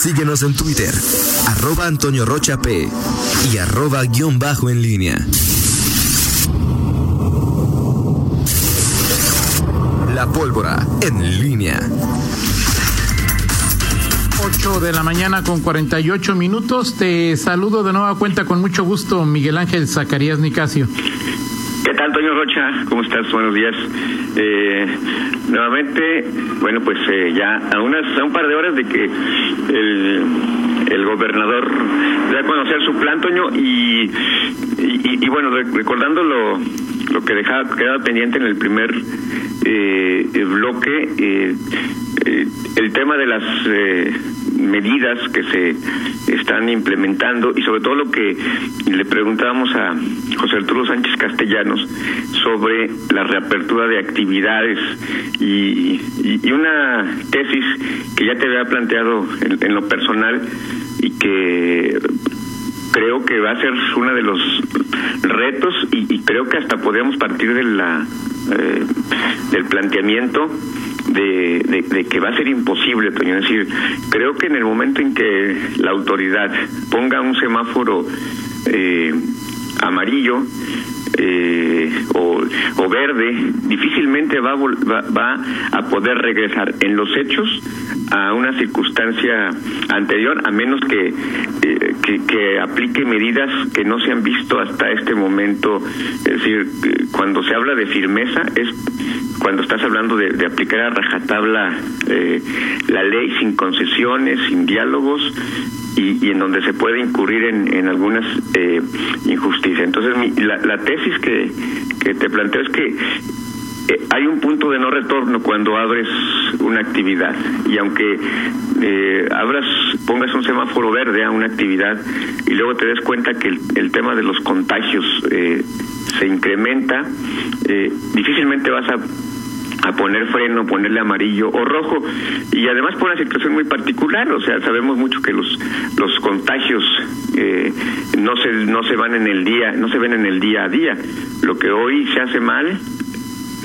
Síguenos en Twitter, arroba Antonio Rocha P y arroba guion bajo en línea. La pólvora en línea. 8 de la mañana con 48 minutos. Te saludo de nueva cuenta con mucho gusto, Miguel Ángel Zacarías Nicasio. ¿Qué tal, Antonio Rocha? ¿Cómo estás? Buenos días. Eh, nuevamente, bueno, pues eh, ya a, unas, a un par de horas de que el, el gobernador dé a conocer su plan, Toño, y, bueno, recordando lo, lo que dejaba, quedaba pendiente en el primer eh, bloque, eh, eh, el tema de las eh, medidas que se están implementando y sobre todo lo que le preguntábamos a José Arturo Sánchez Castellanos sobre la reapertura de actividades y, una tesis que ya te había planteado en, en lo personal y que creo que va a ser uno de los retos y, y creo que hasta podríamos partir de la eh, del planteamiento de, de, que va a ser imposible, Toño. Es decir, creo que en el momento en que la autoridad ponga un semáforo eh, amarillo, eh, o, o, verde, difícilmente va, va, va, a poder regresar en los hechos a una circunstancia anterior, a menos que, eh, que, que, aplique medidas que no se han visto hasta este momento. Es decir, cuando se habla de firmeza es cuando estás hablando de, de aplicar a rajatabla eh, la ley sin concesiones, sin diálogos y, y, en donde se puede incurrir en, en algunas eh, injusticias. Entonces, mi, la, la, tesis que, que te planteo es que eh, hay un punto de no retorno cuando abres una actividad. Y aunque eh, abras pongas un semáforo verde a una actividad y luego te des cuenta que el, tema de los contagios eh, se incrementa eh, difícilmente vas a a poner freno, ponerle amarillo o rojo y además por una situación muy particular, o sea, sabemos mucho que los los contagios eh, no se no se van en el día, no se ven en el día a día. Lo que hoy se hace mal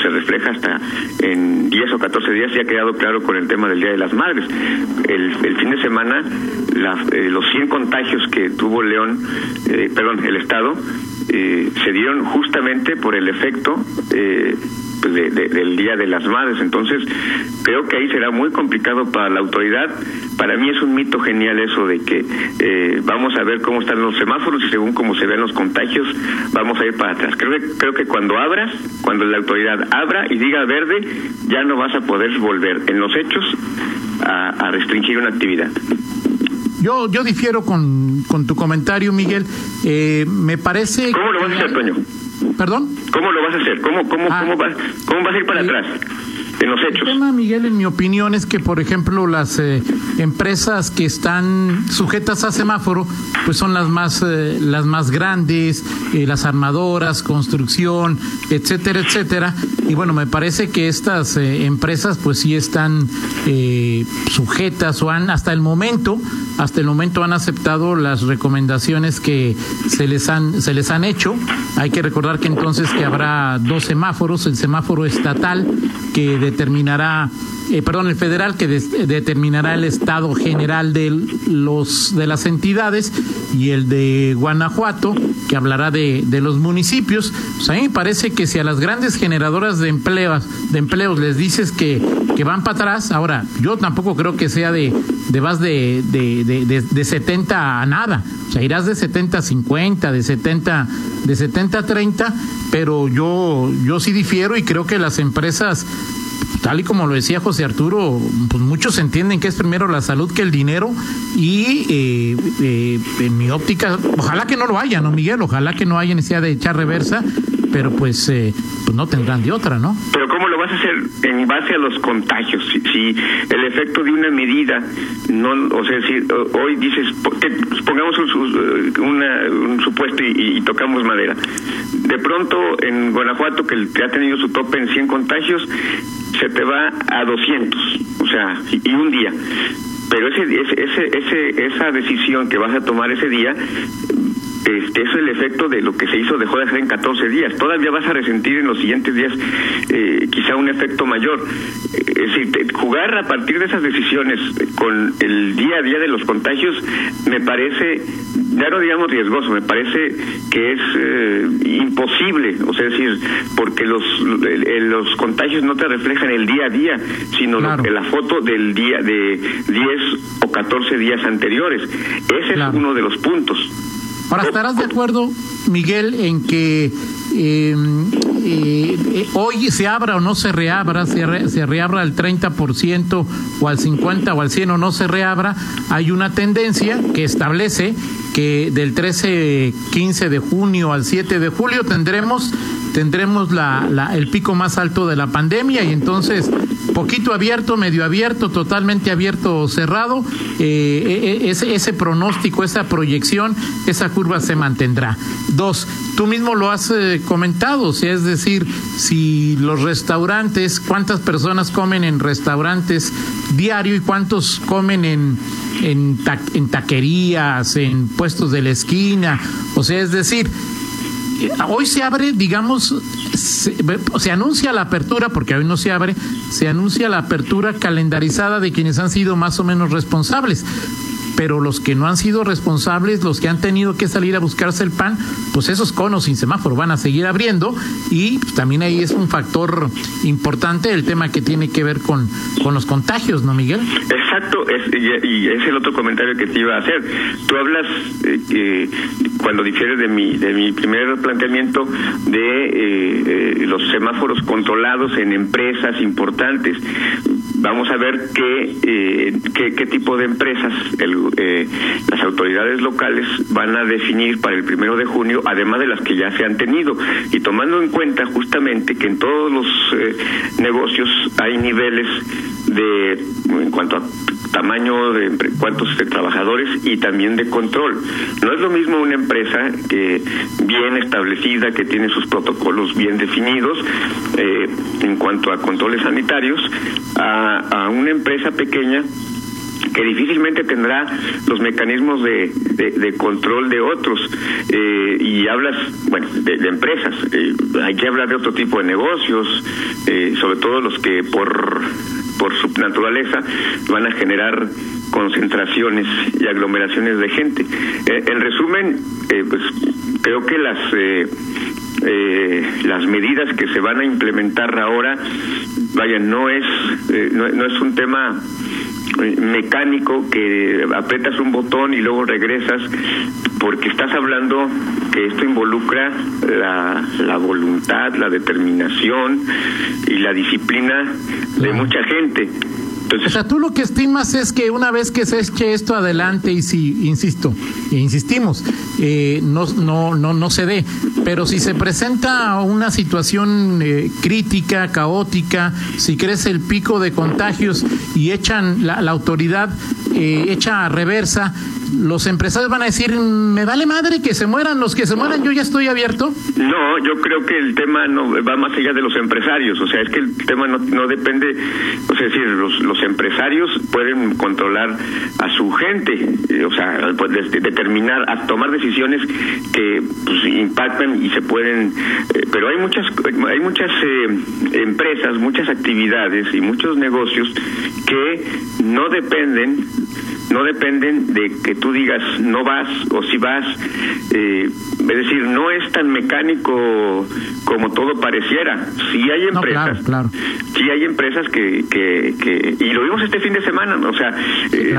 se refleja hasta en 10 o 14 días, ya ha quedado claro con el tema del Día de las Madres. El, el fin de semana, la, eh, los 100 contagios que tuvo León, eh, perdón, el Estado, eh, se dieron justamente por el efecto eh, de, de, del Día de las Madres. Entonces, creo que ahí será muy complicado para la autoridad. Para mí es un mito genial eso de que eh, vamos a ver cómo están los semáforos y según cómo se ven los contagios, vamos a ir para atrás. Creo que, creo que cuando abras, cuando la autoridad abra y diga verde, ya no vas a poder volver en los hechos a, a restringir una actividad. Yo, yo difiero con, con tu comentario, Miguel. Eh, me parece. ¿Cómo lo vas a hacer, Toño? ¿Perdón? ¿Cómo lo vas a hacer? ¿Cómo, cómo, ah, cómo, vas, cómo vas a ir para atrás? En los hechos. El tema, Miguel, en mi opinión, es que, por ejemplo, las eh, empresas que están sujetas a semáforo, pues son las más, eh, las más grandes, eh, las armadoras, construcción, etcétera, etcétera. Y bueno, me parece que estas empresas, pues sí están sujetas o han, hasta el momento, hasta el momento han aceptado las recomendaciones que se les han, se les han hecho. Hay que recordar que entonces que habrá dos semáforos, el semáforo estatal que determinará eh, perdón, el federal que de, determinará el estado general de los de las entidades y el de Guanajuato que hablará de, de los municipios. Pues a mí me parece que si a las grandes generadoras de empleos, de empleos les dices que, que van para atrás, ahora yo tampoco creo que sea de, de vas de, de, de, de 70 a nada. O sea, irás de 70 a 50, de 70, de 70 a 30, pero yo, yo sí difiero y creo que las empresas tal y como lo decía José Arturo, pues muchos entienden que es primero la salud que el dinero y eh, eh, en mi óptica, ojalá que no lo haya, ¿no, Miguel? Ojalá que no haya necesidad de echar reversa, pero pues, eh, pues no tendrán de otra, ¿no? Pero ¿cómo lo vas a hacer en base a los contagios? Si, si el efecto de una medida, no, o sea, si hoy dices, pongamos un, una, un supuesto y, y, tocamos madera. De pronto en Guanajuato, que ha tenido su tope en 100 contagios, se te va a 200, o sea, y, y un día. Pero ese, ese, ese, esa decisión que vas a tomar ese día este, es el efecto de lo que se hizo, dejó de hacer en 14 días. Todavía vas a resentir en los siguientes días eh, quizá un efecto mayor. Es decir, jugar a partir de esas decisiones con el día a día de los contagios me parece, ya no digamos riesgoso, me parece que es eh, imposible, o sea, es decir, porque los, los contagios no te reflejan el día a día, sino la foto del día de 10 o 14 días anteriores. Ese es uno de los puntos. Ahora, ¿estarás de acuerdo, Miguel, en que em, eh, hoy se abra o no se reabra, se, se reabra al 30% o al 50% o al 100% o no se reabra? Hay una tendencia que establece que del 13, 15 de junio al 7 de julio tendremos tendremos la, la, el pico más alto de la pandemia y entonces poquito abierto, medio abierto, totalmente abierto o cerrado, eh, e, e, ese, pronóstico, esa proyección, esa curva se mantendrá. Dos, tú mismo lo has eh, comentado, es decir, si los restaurantes, cuántas personas comen en restaurantes diario y cuántos comen en, en, en taquerías, en puestos de la esquina, o sea, es decir, hoy se abre, digamos, se, anuncia la apertura, porque hoy no se abre, se anuncia la apertura calendarizada de quienes han sido más o menos responsables pero los que no han sido responsables, los que han tenido que salir a buscarse el pan, pues esos conos sin semáforo van a seguir abriendo y también ahí es un factor importante el tema que tiene que ver con, con los contagios, ¿no, Miguel? Exacto, es, y, es el otro comentario que te iba a hacer. Tú hablas, eh, cuando difieres de mi, de mi primer planteamiento, de eh, eh, los semáforos controlados en empresas importantes. Vamos a ver qué, qué, qué tipo de empresas el, eh, las autoridades locales van a definir para el primero de junio, además de las que ya se han tenido, y tomando en cuenta justamente que en todos los eh, negocios hay niveles de, en cuanto a tamaño de cuántos de trabajadores y también de control. No es lo mismo una empresa que bien establecida, que tiene sus protocolos bien definidos eh, en cuanto a controles sanitarios, a una empresa pequeña que difícilmente tendrá los mecanismos de, de, control de otros. Eh, y hablas, bueno, de, empresas. Eh, hay que hablar de otro tipo de negocios, eh, sobre todo los que por, por su naturaleza van a generar concentraciones y aglomeraciones de gente. en resumen, pues creo que las las medidas que se van a implementar ahora, vaya, no es no, no es un tema mecánico que apretas un botón y luego regresas porque estás hablando que esto involucra la, la voluntad, la determinación y la disciplina de mucha gente. O sea, tú lo que estimas es que una vez que se eche esto adelante y si, insisto, e insistimos, eh, no, no, no, no se dé, pero si se presenta una situación eh, crítica, caótica, si crece el pico de contagios y echan la, la autoridad eh, echa a reversa, los empresarios van a decir, me vale madre que se mueran los que se mueran, yo ya estoy abierto. No, yo creo que el tema no va más allá de los empresarios, o sea, es que el tema no, no depende, o sea, es decir, los, los empresarios pueden controlar a su gente, eh, o sea, pues, determinar, a tomar decisiones que pues, impactan y se pueden, eh, pero hay muchas, hay muchas empresas, muchas actividades y muchos negocios que no dependen no dependen de que tú digas no vas o si vas. Eh, es decir, no es tan mecánico como todo pareciera. Sí hay empresas, claro, sí hay empresas que, que, y lo vimos este fin de semana, o sea, eh,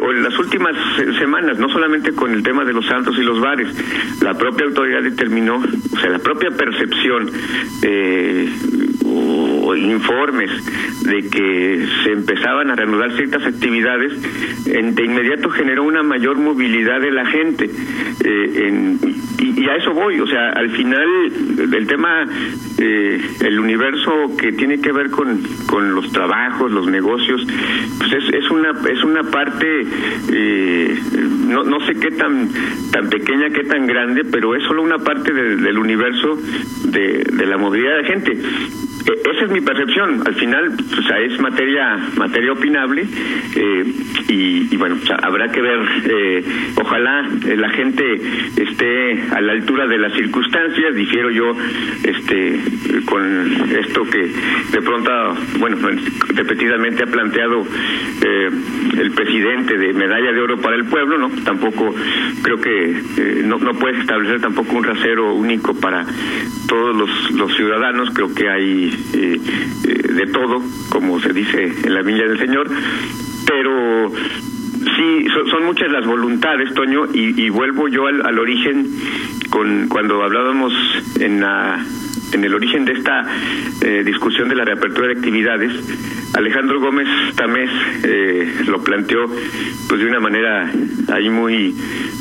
o en las últimas semanas, no solamente con el tema de los santos y los bares, la propia autoridad determinó, o sea, la propia percepción eh, informes de que se empezaban a reanudar ciertas actividades, de inmediato generó una mayor movilidad de la gente. Eh, y, a eso voy, o sea, al final el tema, eh, el universo que tiene que ver con, con los trabajos, los negocios, pues es, es una es una parte, eh, no, no sé qué tan tan pequeña, qué tan grande, pero es solo una parte del universo de, de la movilidad de gente e, esa es mi percepción. Al final, o sea, es materia materia opinable eh, y, bueno, habrá que ver. Eh, ojalá eh, la gente esté a la altura de las circunstancias. Difiero yo, este, con esto que de pronto, bueno, repetidamente ha planteado el presidente de medalla de oro para el pueblo, no. Tampoco creo que no, no puedes establecer tampoco un rasero único para todos los, los ciudadanos. Creo que hay eh, eh, de todo, como se dice en la Villa del Señor, pero sí, son, muchas las voluntades, Toño, y, vuelvo yo al, origen con cuando hablábamos en la en el origen de esta eh, discusión de la reapertura de actividades, Alejandro Gómez Tamés lo planteó pues de una manera ahí muy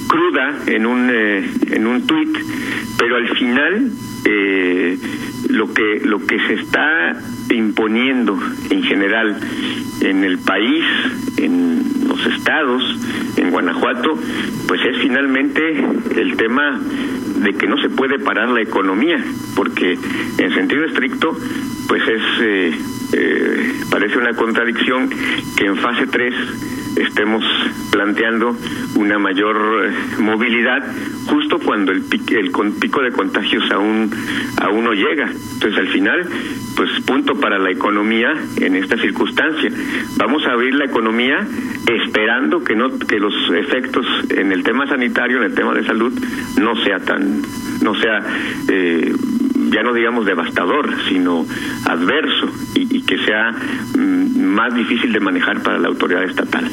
cruda en un en un tuit, pero al final eh, lo que lo que se está imponiendo en general en el país, en los estados, en Guanajuato, pues es finalmente el tema de que no se puede parar la economía, porque en sentido estricto, pues es eh, eh, parece una contradicción que en fase 3 estemos planteando una mayor eh, movilidad justo cuando el, pico, el pico de contagios aún aún no llega. Entonces al final, pues punto para la economía en esta circunstancia. Vamos a abrir la economía esperando que no que los efectos en el tema sanitario, en el tema de salud, no sea tan no sea eh, ya no digamos devastador, sino adverso y, que sea mm, más difícil de manejar para la autoridad estatal.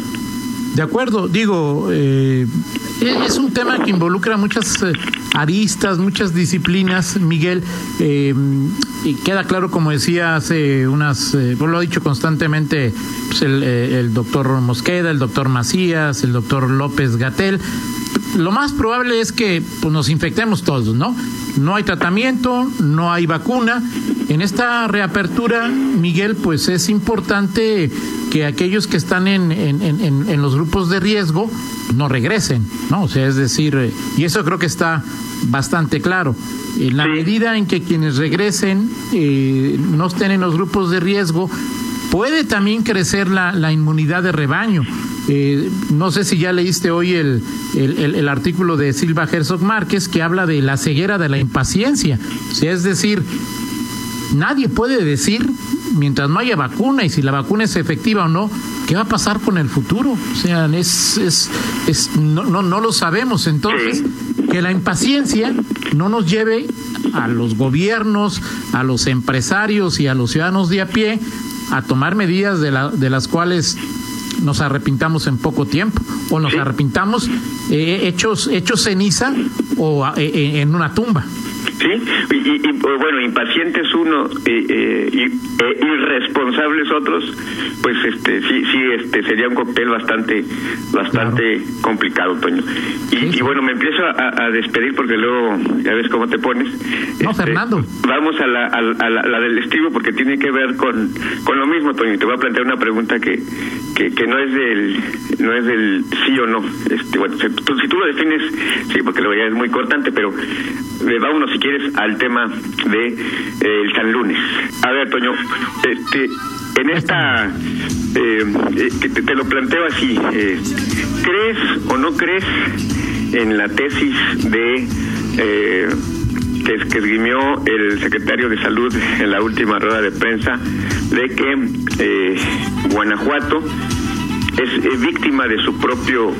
De acuerdo, digo, eh, es un tema que involucra muchas eh, aristas, muchas disciplinas, Miguel, eh, y queda claro, como decía hace unas, lo ha dicho constantemente pues el doctor Mosqueda, el doctor Macías, el doctor López Gatel, lo más probable es que pues, nos infectemos todos, ¿no? No hay tratamiento, no hay vacuna. En esta reapertura, Miguel, pues es importante que aquellos que están en, en, en, en los grupos de riesgo no regresen, ¿no? O sea, es decir, eh, y eso creo que está bastante claro. En la medida en que quienes regresen eh, no estén en los grupos de riesgo, puede también crecer la, la inmunidad de rebaño. Eh, no sé si ya leíste hoy el, el, artículo de Silva Herzog Márquez que habla de la ceguera de la impaciencia. Es decir, nadie puede decir, mientras no haya vacuna y si la vacuna es efectiva o no, qué va a pasar con el futuro. O sea, es, es, es no, no, no lo sabemos. Entonces, que la impaciencia no nos lleve a los gobiernos, a los empresarios y a los ciudadanos de a pie a tomar medidas de, la, de las cuales nos arrepintamos en poco tiempo o nos arrepintamos eh, hechos, hechos ceniza o eh, eh, en una tumba. Sí, y, bueno, impacientes uno eh, y, e irresponsables otros, pues este sí sí este sería un cóctel bastante bastante complicado, Toño. Y, bueno, me empiezo a, despedir porque luego ya ves cómo te pones. No, este, Fernando. Vamos a la, a, la, del estribo porque tiene que ver con, con lo mismo, Toño. Te voy a plantear una pregunta que, que, que no es del no es del sí o no. Este, bueno, si tú, si tú lo defines, sí, porque luego ya es muy cortante, pero eh, vámonos si quieres al tema de eh, el San Lunes. A ver, Toño, este, en esta, eh, eh te, lo planteo así, ¿crees o no crees en la tesis de que, que esgrimió el secretario de Salud en la última rueda de prensa de que Guanajuato es víctima de su propio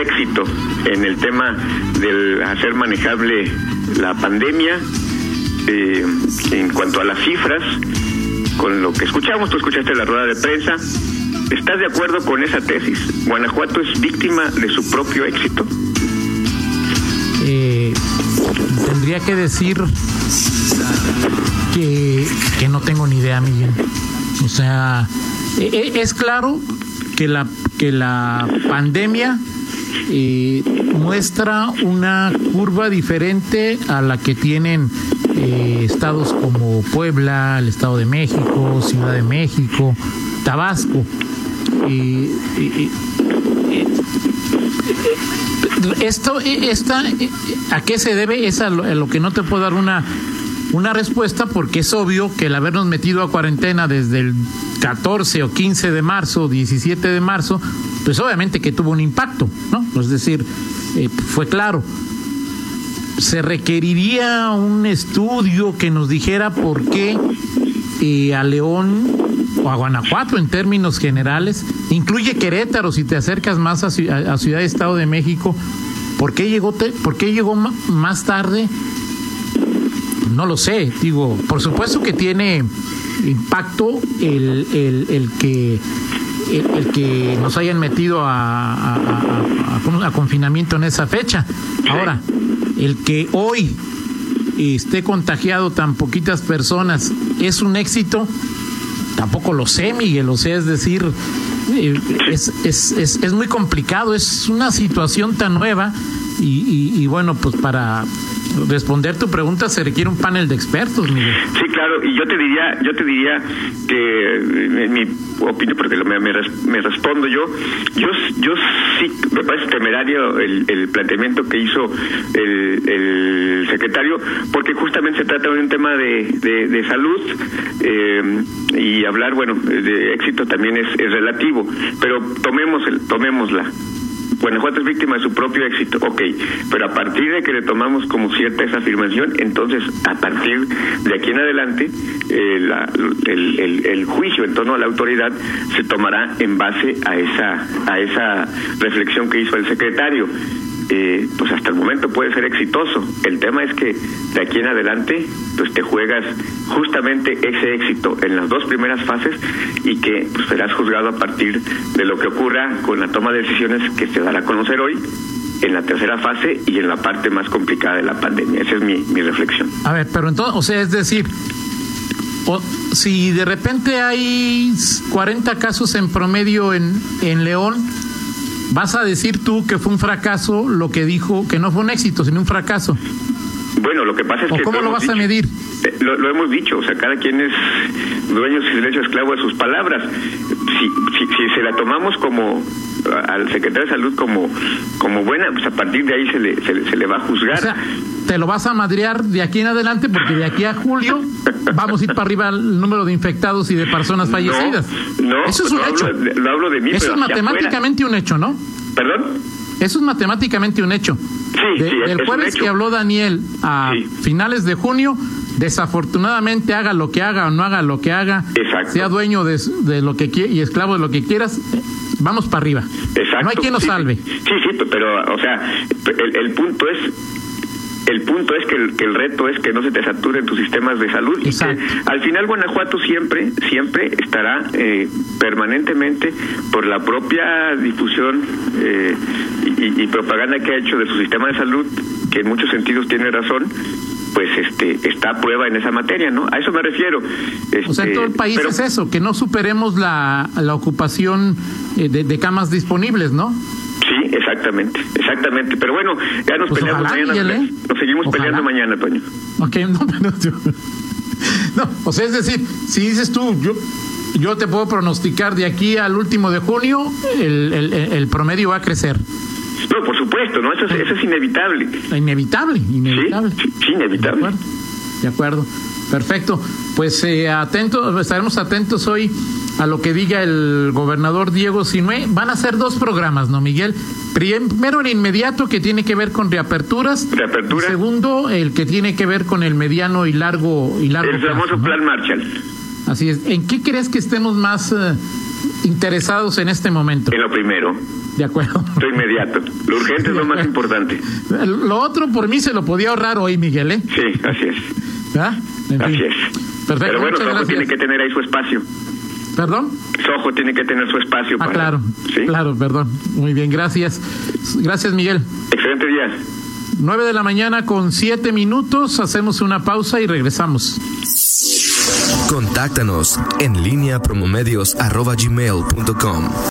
éxito en el tema del hacer manejable la pandemia, eh, en cuanto a las cifras, con lo que escuchamos, tú escuchaste la rueda de prensa, ¿estás de acuerdo con esa tesis? ¿Guanajuato es víctima de su propio éxito? Eh, tendría que decir que, que no tengo ni idea, Miguel. O sea, e, e, es claro que la, que la pandemia eh, muestra una curva diferente a la que tienen eh, estados como Puebla, el Estado de México, Ciudad de México, Tabasco. esto, esta, ¿a qué se debe? Es a lo, que no te puedo dar una una respuesta porque es obvio que el habernos metido a cuarentena desde el 14 o 15 de marzo, 17 de marzo, pues obviamente que tuvo un impacto, ¿no? Es decir, eh, fue claro. Se requeriría un estudio que nos dijera por qué eh, a León o a Guanajuato en términos generales, incluye Querétaro si te acercas más a, a Ciudad de Estado de México, ¿por qué llegó, te, por qué llegó más tarde? No lo sé, digo, por supuesto que tiene impacto el, el, el que el, que nos hayan metido a, a, a, a, confinamiento en esa fecha. Ahora, el que hoy esté contagiado tan poquitas personas es un éxito, tampoco lo sé, Miguel, o sea, es decir, eh, es, es, es, es muy complicado, es una situación tan nueva y, y, y bueno, pues para responder tu pregunta se requiere un panel de expertos. Sí, claro, y yo te diría, yo te diría que en mi opinión, porque me, me, respondo yo, yo, yo sí me parece temerario el, el planteamiento que hizo el, el, secretario, porque justamente se trata de un tema de, de, de salud eh, y hablar, bueno, de éxito también es, es relativo, pero tomemos el, tomémosla. Guanajuato es víctima de su propio éxito, ok, pero a partir de que le tomamos como cierta esa afirmación, entonces a partir de aquí en adelante eh, el, el, el, juicio en torno a la autoridad se tomará en base a esa a esa reflexión que hizo el secretario. Eh, pues hasta el momento puede ser exitoso. El tema es que de aquí en adelante, pues te juegas justamente ese éxito en las dos primeras fases y que pues, serás juzgado a partir de lo que ocurra con la toma de decisiones que se dará a conocer hoy en la tercera fase y en la parte más complicada de la pandemia. Esa es mi, mi reflexión. A ver, pero entonces, o sea, es decir, o, si de repente hay 40 casos en promedio en, en León, ¿Vas a decir tú que fue un fracaso lo que dijo, que no fue un éxito, sino un fracaso? Bueno, lo que pasa es ¿O que... ¿Cómo lo, lo vas dicho, a medir? Lo, lo, hemos dicho, o sea, cada quien es dueño derecho esclavo de sus palabras. Si, si, si se la tomamos como al secretario de salud como como buena, pues a partir de ahí se le, se, se le va a juzgar. O sea, te lo vas a madrear de aquí en adelante porque de aquí a julio vamos a ir para arriba el número de infectados y de personas fallecidas. No, no eso es un hecho. Hablo, lo hablo de mí, eso es matemáticamente un hecho, ¿no? ¿Perdón? Eso es matemáticamente un hecho. Sí, de, sí, es jueves que habló Daniel a sí. finales de junio, desafortunadamente haga lo que haga o no haga lo que haga, Exacto. sea dueño de, de lo que y esclavo de lo que quieras, vamos para arriba. Exacto. No hay quien nos sí, salve. Sí, sí, pero, o sea, el, el punto es el punto es que el, que el, reto es que no se te saturen tus sistemas de salud y que al final Guanajuato siempre siempre estará eh, permanentemente por la propia difusión eh, y, y, propaganda que ha hecho de su sistema de salud que en muchos sentidos tiene razón pues este está a prueba en esa materia, ¿no? A eso me refiero. Este, o sea, en todo el país pero, es eso, que no superemos la, la ocupación eh, de, de camas disponibles, ¿no? Sí, exactamente, exactamente. Pero bueno, ya nos pues peleamos mañana. Miguel, ¿eh? Nos seguimos ojalá. peleando mañana, Toño. Ok, no, pero yo, no, o sea, es decir, si dices tú, yo, yo te puedo pronosticar de aquí al último de junio, el, el, el promedio va a crecer. No, por supuesto, ¿no? Eso es, eso es inevitable. Inevitable, inevitable. Sí, sí inevitable. De acuerdo, de acuerdo. Perfecto. Pues eh, atento, estaremos atentos hoy a lo que diga el gobernador Diego Sinué. Van a ser dos programas, ¿no, Miguel? Primero, el inmediato que tiene que ver con reaperturas. Reapertura. Segundo, el que tiene que ver con el mediano y largo y largo El famoso plan Marshall. Así es. ¿En qué crees que estemos más uh, interesados en este momento? En lo primero. De acuerdo. Lo inmediato. Lo urgente es lo más importante. Lo otro por mí se lo podía ahorrar hoy, Miguel, ¿eh? Sí, así es. ¿Ah? En así fin. es. Perfecto. Pero bueno, Muchas Sojo gracias. tiene que tener ahí su espacio. ¿Perdón? Sojo tiene que tener su espacio. Ah, para... claro. ¿Sí? Claro, perdón. Muy bien, gracias. Gracias, Miguel. Excelente día. 9 de la mañana con 7 minutos. Hacemos una pausa y regresamos. Contáctanos en línea promomedios arroba gmail.com.